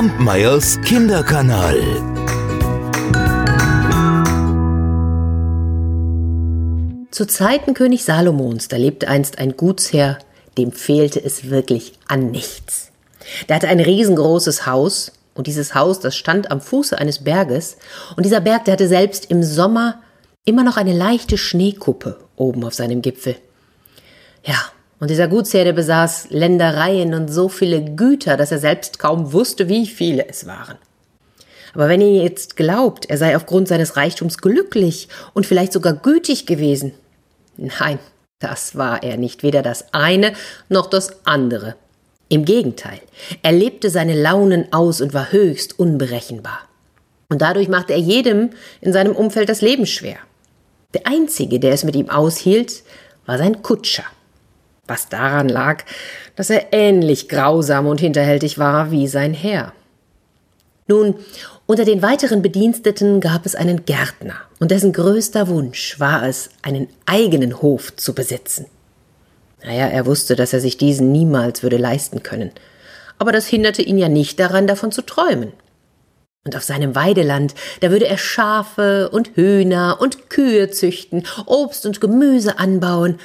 Kampmeyers Kinderkanal. Zu Zeiten König Salomons, da lebte einst ein Gutsherr, dem fehlte es wirklich an nichts. Der hatte ein riesengroßes Haus, und dieses Haus, das stand am Fuße eines Berges, und dieser Berg, der hatte selbst im Sommer immer noch eine leichte Schneekuppe oben auf seinem Gipfel. Ja, und dieser Gutsherr, der besaß Ländereien und so viele Güter, dass er selbst kaum wusste, wie viele es waren. Aber wenn ihr jetzt glaubt, er sei aufgrund seines Reichtums glücklich und vielleicht sogar gütig gewesen, nein, das war er nicht, weder das eine noch das andere. Im Gegenteil, er lebte seine Launen aus und war höchst unberechenbar. Und dadurch machte er jedem in seinem Umfeld das Leben schwer. Der einzige, der es mit ihm aushielt, war sein Kutscher. Was daran lag, dass er ähnlich grausam und hinterhältig war wie sein Herr. Nun, unter den weiteren Bediensteten gab es einen Gärtner, und dessen größter Wunsch war es, einen eigenen Hof zu besitzen. Naja, er wusste, dass er sich diesen niemals würde leisten können, aber das hinderte ihn ja nicht daran, davon zu träumen. Und auf seinem Weideland, da würde er Schafe und Hühner und Kühe züchten, Obst und Gemüse anbauen.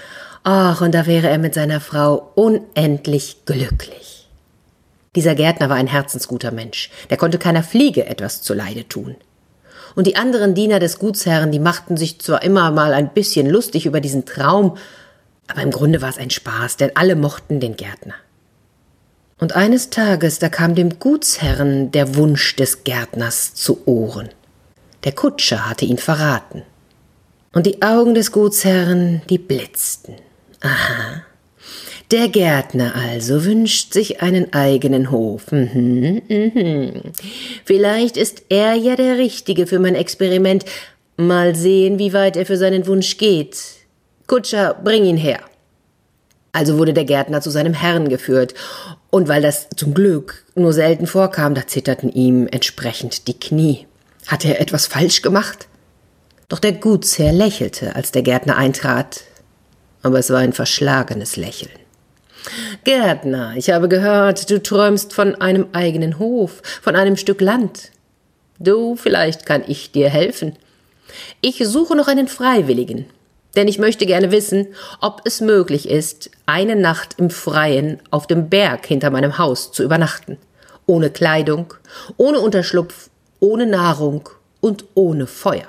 Ach, und da wäre er mit seiner Frau unendlich glücklich. Dieser Gärtner war ein herzensguter Mensch, der konnte keiner Fliege etwas zuleide tun. Und die anderen Diener des Gutsherren, die machten sich zwar immer mal ein bisschen lustig über diesen Traum, aber im Grunde war es ein Spaß, denn alle mochten den Gärtner. Und eines Tages, da kam dem Gutsherrn der Wunsch des Gärtners zu Ohren. Der Kutscher hatte ihn verraten. Und die Augen des Gutsherrn, die blitzten. Aha, der Gärtner also wünscht sich einen eigenen Hof. Mhm, mhm. Vielleicht ist er ja der Richtige für mein Experiment. Mal sehen, wie weit er für seinen Wunsch geht. Kutscher, bring ihn her. Also wurde der Gärtner zu seinem Herrn geführt, und weil das zum Glück nur selten vorkam, da zitterten ihm entsprechend die Knie. Hatte er etwas falsch gemacht? Doch der Gutsherr lächelte, als der Gärtner eintrat, aber es war ein verschlagenes Lächeln. Gärtner, ich habe gehört, du träumst von einem eigenen Hof, von einem Stück Land. Du, vielleicht kann ich dir helfen. Ich suche noch einen Freiwilligen, denn ich möchte gerne wissen, ob es möglich ist, eine Nacht im Freien auf dem Berg hinter meinem Haus zu übernachten. Ohne Kleidung, ohne Unterschlupf, ohne Nahrung und ohne Feuer.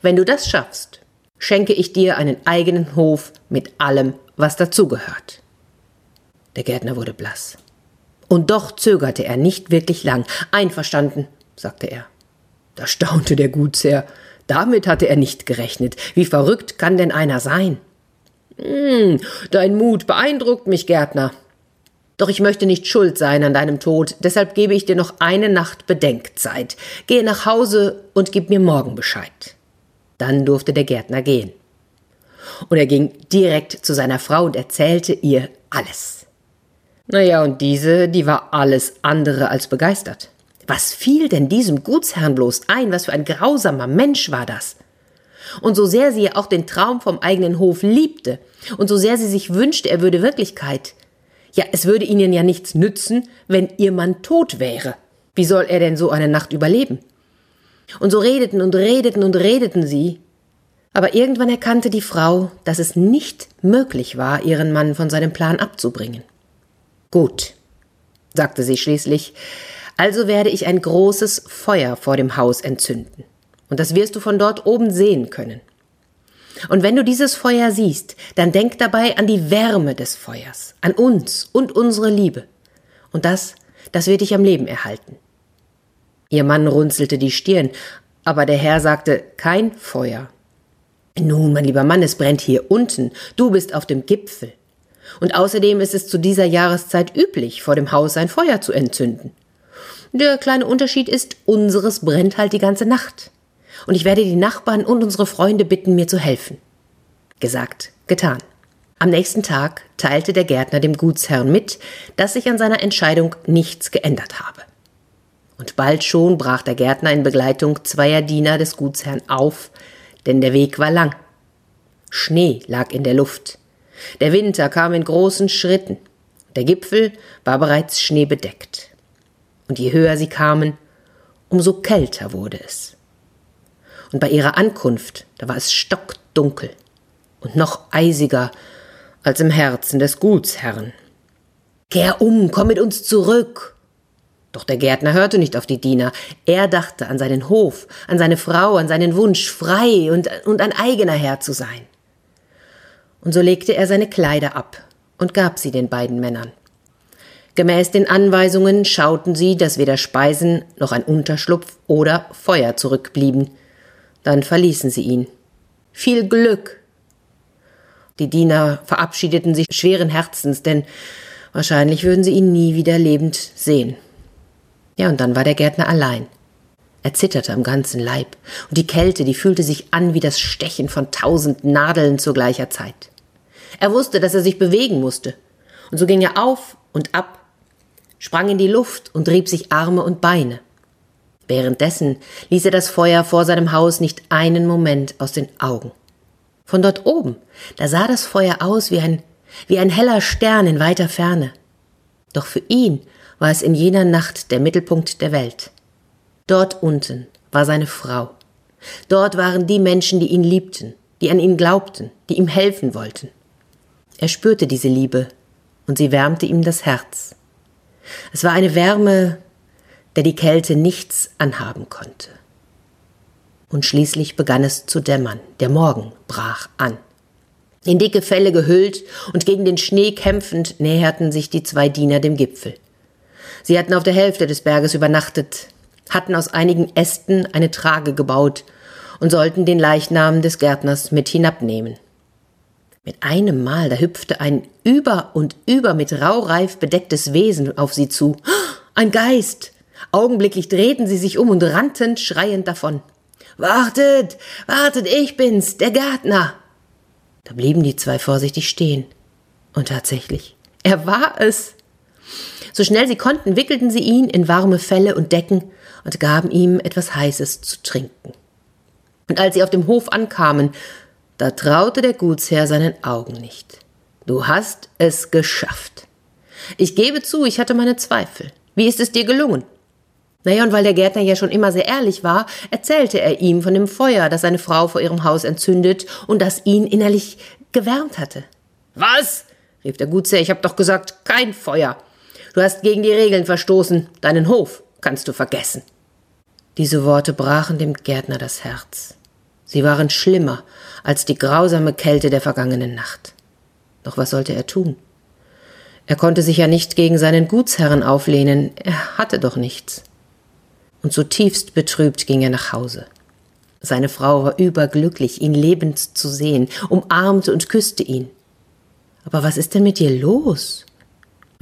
Wenn du das schaffst, schenke ich dir einen eigenen Hof mit allem, was dazugehört. Der Gärtner wurde blass. Und doch zögerte er nicht wirklich lang. Einverstanden, sagte er. Da staunte der Gutsherr. Damit hatte er nicht gerechnet. Wie verrückt kann denn einer sein? Hm, dein Mut beeindruckt mich, Gärtner. Doch ich möchte nicht schuld sein an deinem Tod, deshalb gebe ich dir noch eine Nacht Bedenkzeit. Gehe nach Hause und gib mir morgen Bescheid. Dann durfte der Gärtner gehen. Und er ging direkt zu seiner Frau und erzählte ihr alles. Naja, und diese, die war alles andere als begeistert. Was fiel denn diesem Gutsherrn bloß ein? Was für ein grausamer Mensch war das? Und so sehr sie auch den Traum vom eigenen Hof liebte, und so sehr sie sich wünschte, er würde Wirklichkeit, ja, es würde ihnen ja nichts nützen, wenn ihr Mann tot wäre. Wie soll er denn so eine Nacht überleben? Und so redeten und redeten und redeten sie. Aber irgendwann erkannte die Frau, dass es nicht möglich war, ihren Mann von seinem Plan abzubringen. Gut, sagte sie schließlich, also werde ich ein großes Feuer vor dem Haus entzünden, und das wirst du von dort oben sehen können. Und wenn du dieses Feuer siehst, dann denk dabei an die Wärme des Feuers, an uns und unsere Liebe. Und das, das wird dich am Leben erhalten. Ihr Mann runzelte die Stirn, aber der Herr sagte kein Feuer. Nun, mein lieber Mann, es brennt hier unten, du bist auf dem Gipfel. Und außerdem ist es zu dieser Jahreszeit üblich, vor dem Haus ein Feuer zu entzünden. Der kleine Unterschied ist, unseres brennt halt die ganze Nacht. Und ich werde die Nachbarn und unsere Freunde bitten, mir zu helfen. Gesagt, getan. Am nächsten Tag teilte der Gärtner dem Gutsherrn mit, dass sich an seiner Entscheidung nichts geändert habe. Und bald schon brach der Gärtner in Begleitung zweier Diener des Gutsherrn auf, denn der Weg war lang. Schnee lag in der Luft, der Winter kam in großen Schritten. Der Gipfel war bereits schneebedeckt. Und je höher sie kamen, umso kälter wurde es. Und bei ihrer Ankunft, da war es stockdunkel und noch eisiger als im Herzen des Gutsherrn. Kehr um, komm mit uns zurück. Doch der Gärtner hörte nicht auf die Diener. Er dachte an seinen Hof, an seine Frau, an seinen Wunsch, frei und, und ein eigener Herr zu sein. Und so legte er seine Kleider ab und gab sie den beiden Männern. Gemäß den Anweisungen schauten sie, dass weder Speisen noch ein Unterschlupf oder Feuer zurückblieben. Dann verließen sie ihn. Viel Glück! Die Diener verabschiedeten sich schweren Herzens, denn wahrscheinlich würden sie ihn nie wieder lebend sehen. Ja, und dann war der Gärtner allein. Er zitterte am ganzen Leib, und die Kälte, die fühlte sich an wie das Stechen von tausend Nadeln zu gleicher Zeit. Er wusste, dass er sich bewegen musste, und so ging er auf und ab, sprang in die Luft und rieb sich Arme und Beine. Währenddessen ließ er das Feuer vor seinem Haus nicht einen Moment aus den Augen. Von dort oben, da sah das Feuer aus wie ein, wie ein heller Stern in weiter Ferne. Doch für ihn war es in jener Nacht der Mittelpunkt der Welt. Dort unten war seine Frau. Dort waren die Menschen, die ihn liebten, die an ihn glaubten, die ihm helfen wollten. Er spürte diese Liebe, und sie wärmte ihm das Herz. Es war eine Wärme, der die Kälte nichts anhaben konnte. Und schließlich begann es zu dämmern, der Morgen brach an. In dicke Felle gehüllt und gegen den Schnee kämpfend näherten sich die zwei Diener dem Gipfel. Sie hatten auf der Hälfte des Berges übernachtet, hatten aus einigen Ästen eine Trage gebaut und sollten den Leichnam des Gärtners mit hinabnehmen. Mit einem Mal, da hüpfte ein über und über mit Raureif bedecktes Wesen auf sie zu. Ein Geist! Augenblicklich drehten sie sich um und rannten schreiend davon. Wartet! Wartet, ich bin's, der Gärtner! Da blieben die zwei vorsichtig stehen. Und tatsächlich, er war es. So schnell sie konnten, wickelten sie ihn in warme Felle und Decken und gaben ihm etwas Heißes zu trinken. Und als sie auf dem Hof ankamen, da traute der Gutsherr seinen Augen nicht. Du hast es geschafft. Ich gebe zu, ich hatte meine Zweifel. Wie ist es dir gelungen? Naja, und weil der Gärtner ja schon immer sehr ehrlich war, erzählte er ihm von dem Feuer, das seine Frau vor ihrem Haus entzündet und das ihn innerlich gewärmt hatte. Was? rief der Gutsherr, ich hab doch gesagt, kein Feuer. Du hast gegen die Regeln verstoßen, deinen Hof kannst du vergessen. Diese Worte brachen dem Gärtner das Herz. Sie waren schlimmer als die grausame Kälte der vergangenen Nacht. Doch was sollte er tun? Er konnte sich ja nicht gegen seinen Gutsherren auflehnen, er hatte doch nichts. Und zutiefst betrübt ging er nach Hause. Seine Frau war überglücklich, ihn lebend zu sehen, umarmte und küsste ihn. Aber was ist denn mit dir los?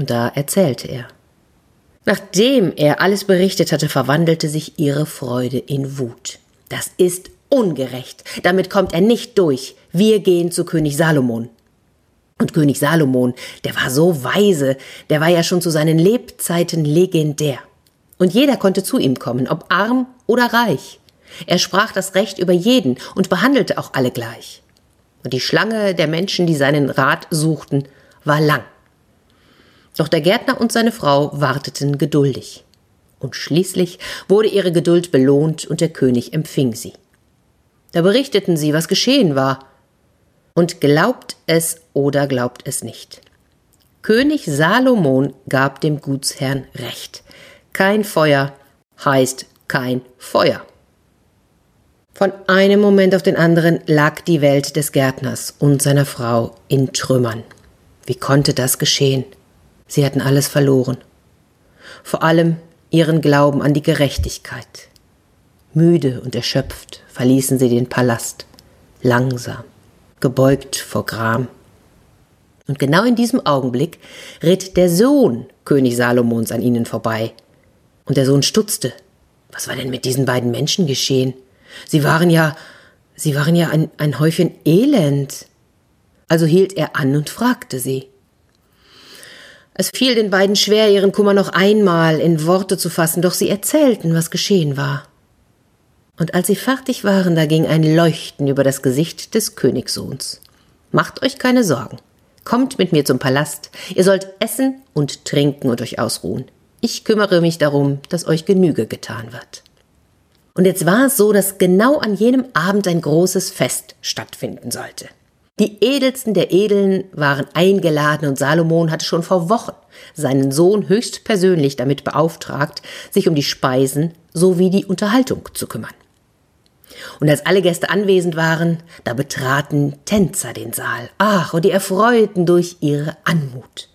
Und da erzählte er. Nachdem er alles berichtet hatte, verwandelte sich ihre Freude in Wut. Das ist ungerecht. Damit kommt er nicht durch. Wir gehen zu König Salomon. Und König Salomon, der war so weise, der war ja schon zu seinen Lebzeiten legendär. Und jeder konnte zu ihm kommen, ob arm oder reich. Er sprach das Recht über jeden und behandelte auch alle gleich. Und die Schlange der Menschen, die seinen Rat suchten, war lang. Doch der Gärtner und seine Frau warteten geduldig. Und schließlich wurde ihre Geduld belohnt und der König empfing sie. Da berichteten sie, was geschehen war. Und glaubt es oder glaubt es nicht. König Salomon gab dem Gutsherrn Recht. Kein Feuer heißt kein Feuer. Von einem Moment auf den anderen lag die Welt des Gärtners und seiner Frau in Trümmern. Wie konnte das geschehen? Sie hatten alles verloren. Vor allem ihren Glauben an die Gerechtigkeit. Müde und erschöpft verließen sie den Palast, langsam, gebeugt vor Gram. Und genau in diesem Augenblick ritt der Sohn König Salomons an ihnen vorbei. Und der Sohn stutzte. Was war denn mit diesen beiden Menschen geschehen? Sie waren ja, sie waren ja ein, ein Häufchen Elend. Also hielt er an und fragte sie. Es fiel den beiden schwer, ihren Kummer noch einmal in Worte zu fassen, doch sie erzählten, was geschehen war. Und als sie fertig waren, da ging ein Leuchten über das Gesicht des Königssohns. Macht euch keine Sorgen. Kommt mit mir zum Palast. Ihr sollt essen und trinken und euch ausruhen. Ich kümmere mich darum, dass euch Genüge getan wird. Und jetzt war es so, dass genau an jenem Abend ein großes Fest stattfinden sollte. Die Edelsten der Edeln waren eingeladen und Salomon hatte schon vor Wochen seinen Sohn höchstpersönlich damit beauftragt, sich um die Speisen sowie die Unterhaltung zu kümmern. Und als alle Gäste anwesend waren, da betraten Tänzer den Saal. Ach, und die erfreuten durch ihre Anmut.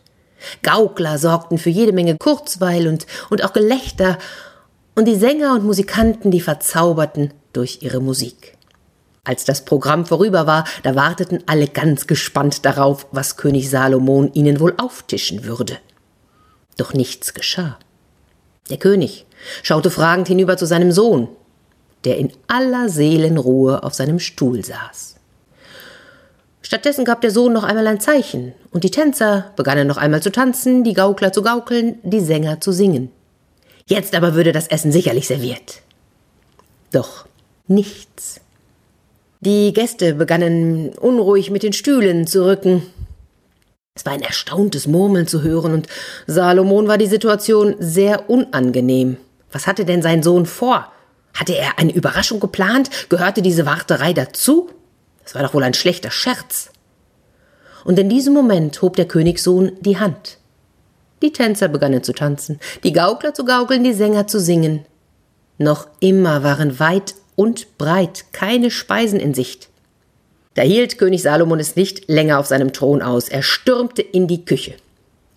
Gaukler sorgten für jede Menge Kurzweil und, und auch Gelächter, und die Sänger und Musikanten, die verzauberten durch ihre Musik. Als das Programm vorüber war, da warteten alle ganz gespannt darauf, was König Salomon ihnen wohl auftischen würde. Doch nichts geschah. Der König schaute fragend hinüber zu seinem Sohn, der in aller Seelenruhe auf seinem Stuhl saß. Stattdessen gab der Sohn noch einmal ein Zeichen, und die Tänzer begannen noch einmal zu tanzen, die Gaukler zu gaukeln, die Sänger zu singen. Jetzt aber würde das Essen sicherlich serviert. Doch nichts. Die Gäste begannen unruhig mit den Stühlen zu rücken. Es war ein erstauntes Murmeln zu hören, und Salomon war die Situation sehr unangenehm. Was hatte denn sein Sohn vor? Hatte er eine Überraschung geplant? Gehörte diese Warterei dazu? Das war doch wohl ein schlechter Scherz. Und in diesem Moment hob der Königssohn die Hand. Die Tänzer begannen zu tanzen, die Gaukler zu gaukeln, die Sänger zu singen. Noch immer waren weit und breit keine Speisen in Sicht. Da hielt König Salomon es nicht länger auf seinem Thron aus. Er stürmte in die Küche.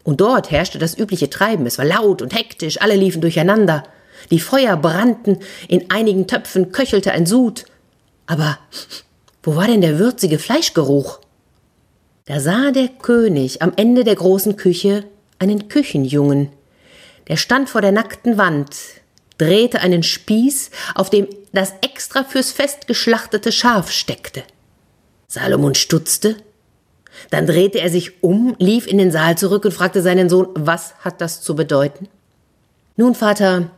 Und dort herrschte das übliche Treiben. Es war laut und hektisch, alle liefen durcheinander. Die Feuer brannten, in einigen Töpfen köchelte ein Sud. Aber wo war denn der würzige Fleischgeruch? Da sah der König am Ende der großen Küche einen Küchenjungen. Der stand vor der nackten Wand, drehte einen Spieß, auf dem das extra fürs Fest geschlachtete Schaf steckte. Salomon stutzte, dann drehte er sich um, lief in den Saal zurück und fragte seinen Sohn, was hat das zu bedeuten? Nun, Vater,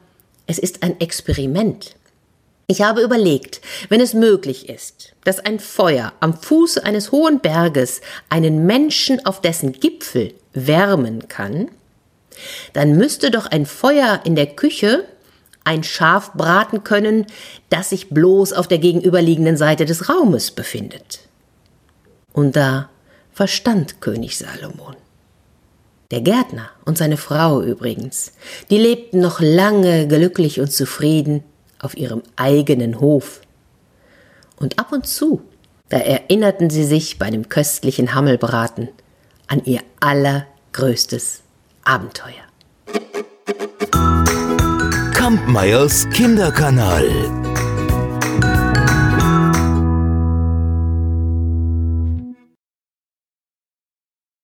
es ist ein Experiment. Ich habe überlegt, wenn es möglich ist, dass ein Feuer am Fuße eines hohen Berges einen Menschen auf dessen Gipfel wärmen kann, dann müsste doch ein Feuer in der Küche ein Schaf braten können, das sich bloß auf der gegenüberliegenden Seite des Raumes befindet. Und da verstand König Salomon. Der Gärtner und seine Frau übrigens, die lebten noch lange glücklich und zufrieden auf ihrem eigenen Hof. Und ab und zu, da erinnerten sie sich bei einem köstlichen Hammelbraten an ihr allergrößtes Abenteuer. Kampmeyers Kinderkanal.